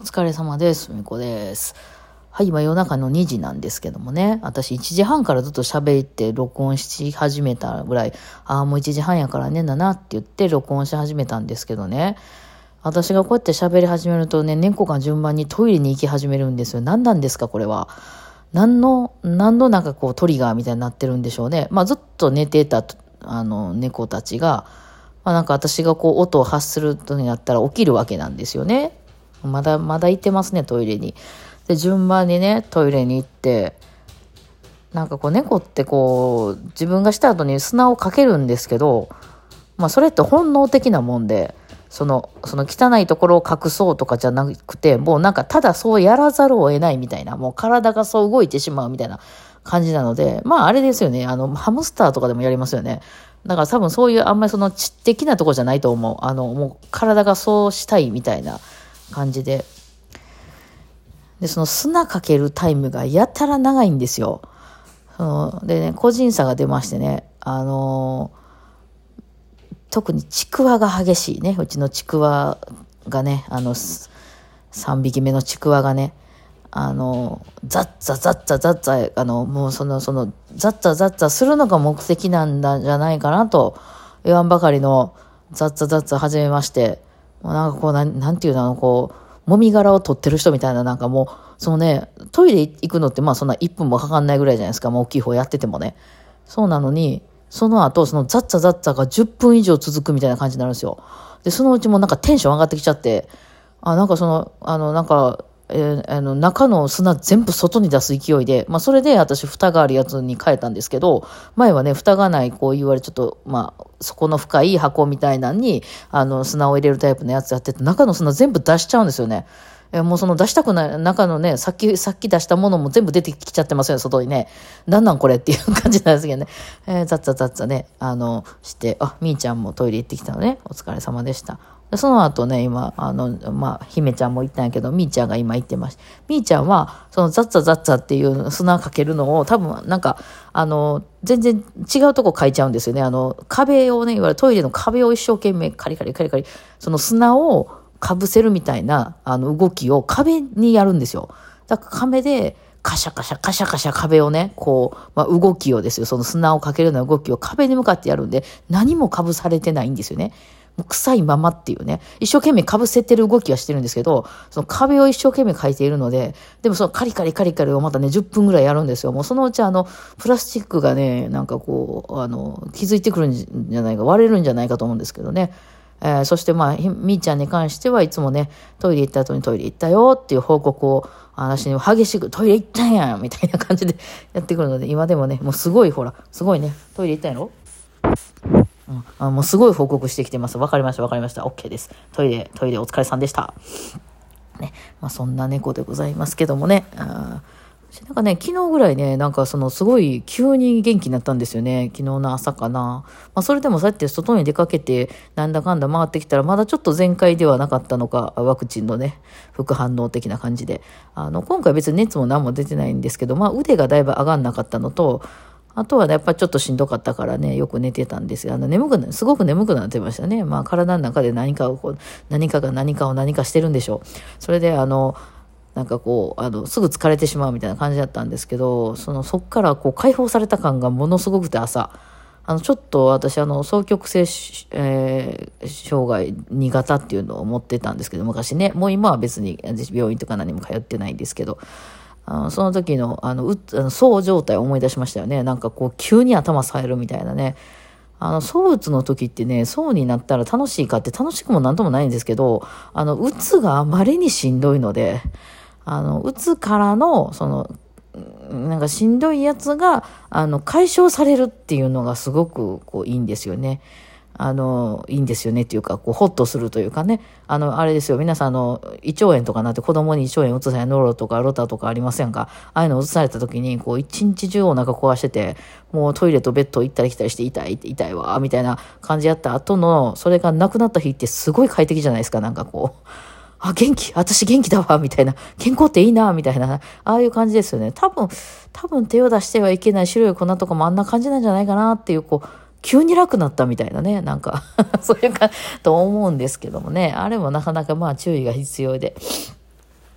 お疲れ様です。みこです。はい、今夜中の2時なんですけどもね、私1時半からずっと喋って録音し始めたぐらい、ああ、もう1時半やからねんだなって言って録音し始めたんですけどね、私がこうやって喋り始めるとね、猫が順番にトイレに行き始めるんですよ。何なんですか、これは。何の、何のなんかこうトリガーみたいになってるんでしょうね。まあずっと寝てた、あの、猫たちが、まあなんか私がこう音を発するとになったら起きるわけなんですよね。まだ、まだ行ってますね、トイレに。で、順番にね、トイレに行って、なんかこう猫ってこう、自分がした後に砂をかけるんですけど、まあそれって本能的なもんで、その、その汚いところを隠そうとかじゃなくて、もうなんかただそうやらざるを得ないみたいな、もう体がそう動いてしまうみたいな感じなので、まああれですよね、あの、ハムスターとかでもやりますよね。だから多分そういうあんまりその知的なとこじゃないと思う。あの、もう体がそうしたいみたいな感じで。で、その砂かけるタイムがやたら長いんですよ。そのでね、個人差が出ましてね、あの特にちくわが激しいね。うちのちくわがね、あの、3匹目のちくわがね、あの、ザッザザッザザッザ、あの、もうその、その、ザッザザッザするのが目的なんだじゃないかなと言わんばかりのザッザザッザ始めまして、もうなんかこう、なんなんていうの、こう、もみ殻を取ってる人みたいな、なんかもう、そのね、トイレ行くのってまあそんな1分もかかんないぐらいじゃないですか、もう大きい方やっててもね。そうなのに、その後、そのザッザザッザが10分以上続くみたいな感じになるんですよ。で、そのうちもなんかテンション上がってきちゃって、あ、なんかその、あの、なんか、えーあの、中の砂全部外に出す勢いで、まあ、それで私、蓋があるやつに変えたんですけど、前はね、蓋がない、こういわれ、ちょっと、まあ、底の深い箱みたいなのに、あの、砂を入れるタイプのやつやってて、中の砂全部出しちゃうんですよね。えもうその出したくない、中のね、さっき、さっき出したものも全部出てきちゃってますよね、外にね。なんなんこれっていう感じなんですけどね。えー、ざっざざっざね、あの、して、あ、みーちゃんもトイレ行ってきたのね。お疲れ様でした。でその後ね、今、あの、まあ、姫ちゃんも行ったんやけど、みーちゃんが今行ってました。みーちゃんは、そのザッザザッザっていう砂かけるのを、多分、なんか、あの、全然違うとこ書いちゃうんですよね。あの、壁をね、いわゆるトイレの壁を一生懸命カリカリカリカリ、その砂をかぶせるみたいな、あの、動きを壁にやるんですよ。だから壁で、カシャカシャカシャカシャ壁をね、こう、まあ、動きをですよ、その砂をかけるような動きを壁に向かってやるんで、何もかぶされてないんですよね。臭いままっていうね、一生懸命かぶせてる動きはしてるんですけど、その壁を一生懸命描いているので、でもそのカリカリカリカリをまたね、10分ぐらいやるんですよ。もうそのうちあの、プラスチックがね、なんかこう、あの、気づいてくるんじゃないか、割れるんじゃないかと思うんですけどね。えーそしてまあ、みーちゃんに関してはいつもね、トイレ行った後にトイレ行ったよっていう報告を、私に激しくトイレ行ったんやみたいな感じでやってくるので、今でもね、もうすごいほら、すごいね、トイレ行ったんやろ？うん、あもうすごい報告してきてます。わかりました、わかりました。OK です。トイレ、トイレお疲れさんでした。ね、まあそんな猫でございますけどもね。あーなんかね、昨日ぐらいね、なんかそのすごい急に元気になったんですよね。昨日の朝かな。まあそれでもそうやって外に出かけて、なんだかんだ回ってきたら、まだちょっと全開ではなかったのか、ワクチンのね、副反応的な感じで。あの、今回別に熱も何も出てないんですけど、まあ腕がだいぶ上がんなかったのと、あとはね、やっぱちょっとしんどかったからね、よく寝てたんですが、あの眠くな、すごく眠くなってましたね。まあ体の中で何かをこう、何かが何かを何かしてるんでしょう。それであの、なんかこう、あの、すぐ疲れてしまうみたいな感じだったんですけど、その、そっからこう解放された感がものすごくて朝、あの、ちょっと私、あの、双極性、えー障害2型っていうのを持ってたんですけど、昔ね、もう今は別に病院とか何も通ってないんですけど、あのその時の、あの、うあのそう状態を思い出しましたよね。なんかこう、急に頭冴えるみたいなね。あの、躁うつの時ってね、そうになったら楽しいかって楽しくもなんともないんですけど、あの、うつがあまりにしんどいので、あの、うつからの、その、なんかしんどいやつが、あの、解消されるっていうのがすごく、こう、いいんですよね。あの、いいんですよねっていうか、こう、ホッとするというかね。あの、あれですよ。皆さん、あの、胃腸炎とかなって子供に胃腸炎移さないノロとかロタとかありませんか？ああいうの移された時に、こう、一日中お腹壊してて、もうトイレとベッド行ったり来たりして痛い、痛いわ、みたいな感じやった後の、それがなくなった日ってすごい快適じゃないですか、なんかこう。あ、元気？私元気だわみたいな。健康っていいなみたいな。ああいう感じですよね。多分、多分手を出してはいけない白い粉とかもあんな感じなんじゃないかなっていう、こう、急に楽になったみたいなね。なんか そういうか、と思うんですけどもね。あれもなかなかまあ注意が必要で。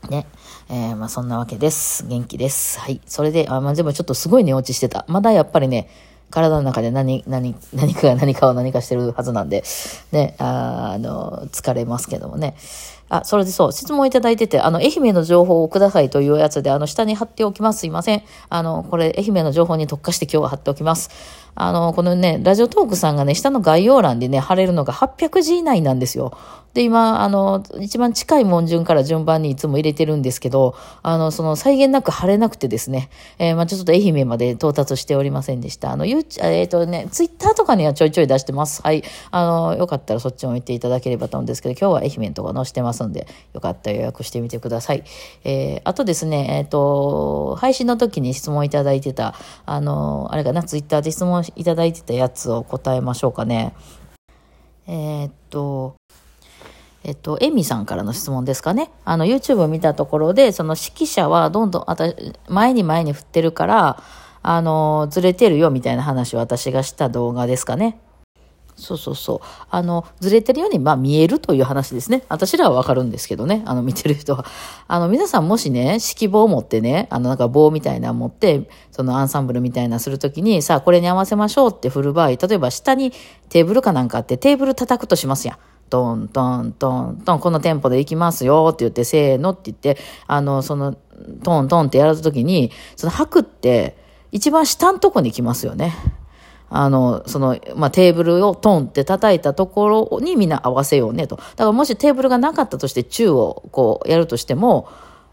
ね。えー、まあそんなわけです。元気です。はい。それで、あ、まあでもちょっとすごい寝落ちしてた。まだやっぱりね、体の中で何、何、何かが何かを何かしてるはずなんで、ね、ああの、疲れますけどもね。あ、それでそう、質問いただいてて、あの、愛媛の情報をくださいというやつで、あの、下に貼っておきます。すいません。あの、これ、愛媛の情報に特化して今日は貼っておきます。あの、このね、ラジオトークさんがね、下の概要欄でね、貼れるのが800字以内なんですよ。で、今、あの、一番近い文順から順番にいつも入れてるんですけど、あの、その、際限なく貼れなくてですね、えー、まあちょっと愛媛まで到達しておりませんでした。あの、ゆえっ、ー、とね、ツイッターとかにはちょいちょい出してます。はい。あの、よかったらそっちも見ていただければと思うんですけど、今日は愛媛のとか載せてますんで、よかったら予約してみてください。えー、あとですね、えっ、ー、と、配信の時に質問いただいてた、あの、あれかな、ツイッターで質問いただいてたやつを答えましょうかね。えっと、えっと、エミさんからの質問ですかね。あの、YouTube を見たところで、その指揮者はどんどん、あた前に前に振ってるから、あの、ずれてるよみたいな話を私がした動画ですかね。そうそうそう。あの、ずれてるように、まあ見えるという話ですね。私らはわかるんですけどね。あの、見てる人は。あの、皆さんもしね、指揮棒を持ってね、あの、なんか棒みたいな持って、そのアンサンブルみたいなするときに、さあ、これに合わせましょうって振る場合、例えば下にテーブルかなんかあってテーブル叩くとしますやん。トントントントン、このテンポで行きますよって言って、せーのって言って、あの、その、トントンってやるときに、その吐くって、一番下のとこに来ますよね。あの、その、まあ、テーブルをトンって叩いたところにみんな合わせようねと。だからもしテーブルがなかったとして宙をこうやるとしても、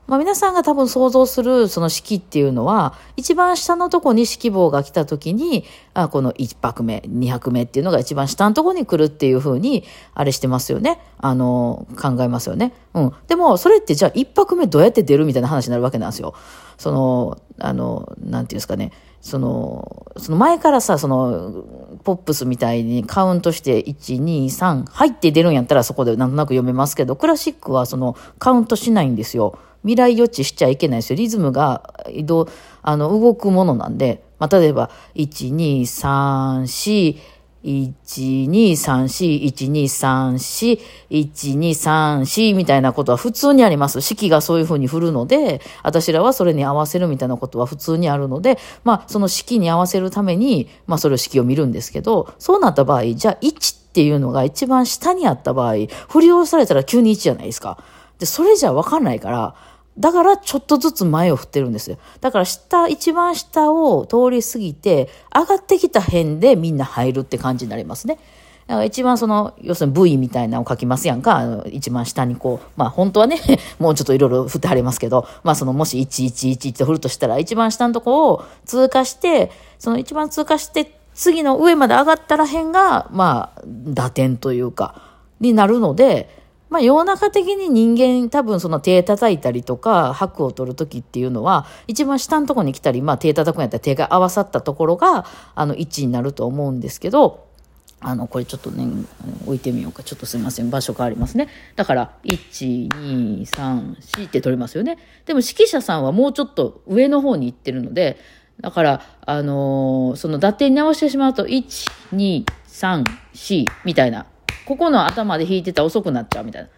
まあ、皆さんが多分想像するその式っていうのは、一番下のとこに式棒が来た時に、あこの1拍目、2拍目っていうのが一番下のとこに来るっていうふうに、あれしてますよね。あの、考えますよね。うん。でも、それってじゃあ1拍目どうやって出るみたいな話になるわけなんですよ。その、あの、なんていうんですかね。その、その前からさ、その、ポップスみたいにカウントして、1、2、3、入って出るんやったらそこでなんとなく読めますけど、クラシックはその、カウントしないんですよ。未来予知しちゃいけないですよ。リズムが移動、あの、動くものなんで、まあ、例えば、1、2、3、4、123412341234みたいなことは普通にあります。式がそういうふうに振るので、私らはそれに合わせるみたいなことは普通にあるので、まあその式に合わせるために、まあそれを式を見るんですけど、そうなった場合、じゃあ1っていうのが一番下にあった場合、振り下ろされたら急に1じゃないですか。で、それじゃわかんないから、だからちょっとずつ前を振ってるんですよ。だから下、一番下を通り過ぎて、上がってきた辺でみんな入るって感じになりますね。だから一番その、要するに V みたいなのを書きますやんか。一番下にこう、まあ本当はね、もうちょっといろいろ振ってはりますけど、まあそのもし111って振るとしたら、一番下のとこを通過して、その一番通過して、次の上まで上がったら辺が、まあ、打点というか、になるので、まあ、世の中的に人間多分その手叩いたりとか、拍を取るときっていうのは、一番下のところに来たり、まあ手叩くんやったら手が合わさったところが、あの、位置になると思うんですけど、あの、これちょっとね、置いてみようか。ちょっとすいません。場所変わりますね。だから、1、2、3、4って取れますよね。でも指揮者さんはもうちょっと上の方に行ってるので、だから、あのー、その打点に合わせてしまうと、1、2、3、4みたいなここの頭で弾いてたら遅くなっちゃうみたいな。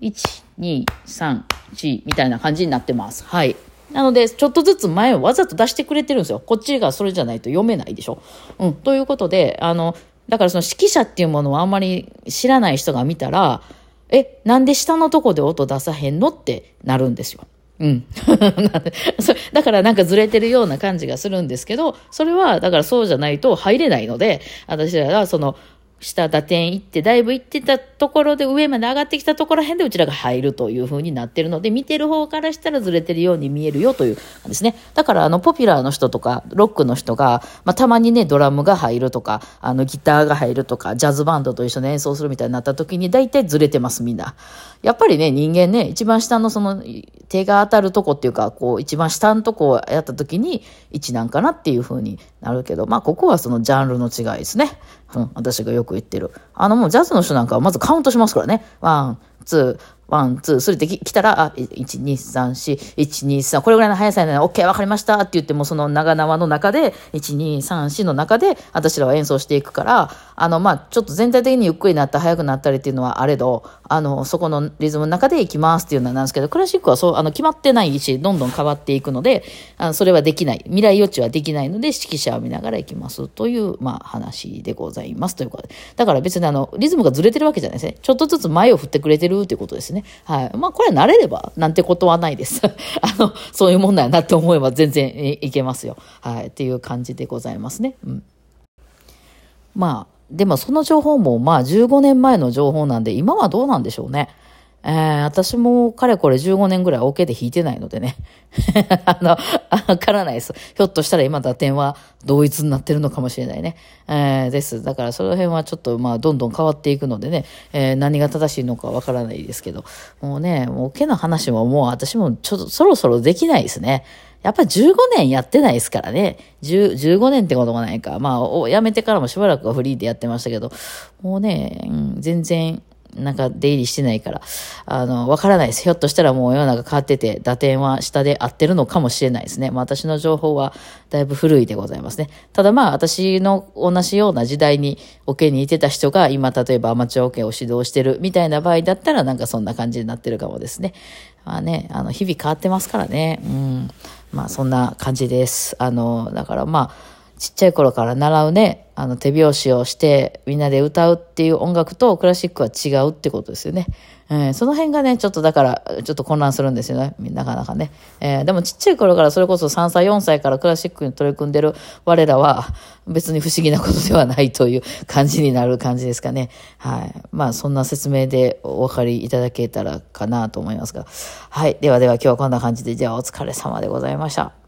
1、2、3、4みたいな感じになってます。はい。なので、ちょっとずつ前をわざと出してくれてるんですよ。こっちがそれじゃないと読めないでしょ。うん。ということで、あの、だからその指揮者っていうものをあんまり知らない人が見たら、え、なんで下のとこで音出さへんのってなるんですよ。うん。だからなんかずれてるような感じがするんですけど、それはだからそうじゃないと入れないので、私らはその下打点行って、だいぶ行ってたところで上まで上がってきたところへんでうちらが入るという風になってるので、見てる方からしたらずれてるように見えるよというですね。だからあの、ポピュラーの人とか、ロックの人が、まあ、たまにね、ドラムが入るとか、あの、ギターが入るとか、ジャズバンドと一緒に演奏するみたいになった時に、大体ずれてます、みんな。やっぱりね、人間ね、一番下のその、手が当たるとこっていうか、こう、一番下のとこをやった時に、1なんかなっていう風になるけど、まあ、ここはそのジャンルの違いですね。うん、私がよく言ってる。あのもうジャズの人なんかはまずカウントしますからね。 one, two, one, two, three って来たら、あ、1、2、3、4、1、2、3、これぐらいの速さなら、OK、わかりましたって言っても、その長縄の中で、1、2、3、4の中で、私らは演奏していくから、あの、まあ、ちょっと全体的にゆっくりなった速くなったりっていうのはあれど、あの、そこのリズムの中で行きますっていうのはなんですけど、クラシックはそう、あの、決まってないし、どんどん変わっていくので、あのそれはできない。未来予知はできないので、指揮者を見ながら行きますという、まあ、話でございますということで。だから別にあの、リズムがずれてるわけじゃないですね。ちょっとずつ前を振ってくれてるっていうことですね。はい。まあ、これは慣れれば、なんてことはないです。あの、そういうもんだよなって思えば全然いけますよ。はい。っていう感じでございますね。うん。まあ、でもその情報もまあ15年前の情報なんで、今はどうなんでしょうね。えー、私もかれこれ15年ぐらいオ、ケで弾いてないのでね。あの、わからないです。ひょっとしたら今打点は同一になってるのかもしれないね。えー、です。だからその辺はちょっとまあどんどん変わっていくのでね、えー、何が正しいのかわからないですけど、もうね、もうオ、ケの話ももう私もちょっとそろそろできないですね。やっぱり15年やってないですからね。15年ってことがないか。まあ、辞めてからもしばらくはフリーでやってましたけど、もうね、うん、全然、なんか出入りしてないから、あの、わからないです。ひょっとしたらもう世の中変わってて、打点は下で合ってるのかもしれないですね。まあ私の情報はだいぶ古いでございますね。ただまあ私の同じような時代にオケにいてた人が今例えばアマチュアオケを指導してるみたいな場合だったらなんかそんな感じになってるかもですね。まあね、あの、日々変わってますからね。うん。まあそんな感じです。あの、だからまあ、ちっちゃい頃から習うね、あの手拍子をしてみんなで歌うっていう音楽とクラシックは違うってことですよね。えー、その辺がね、ちょっとだから、ちょっと混乱するんですよね。なかなかね。えー、でもちっちゃい頃からそれこそ3歳、4歳からクラシックに取り組んでる我らは別に不思議なことではないという感じになる感じですかね。はい。まあそんな説明でお分かりいただけたらかなと思いますが。はい。ではでは今日はこんな感じで、じゃあお疲れ様でございました。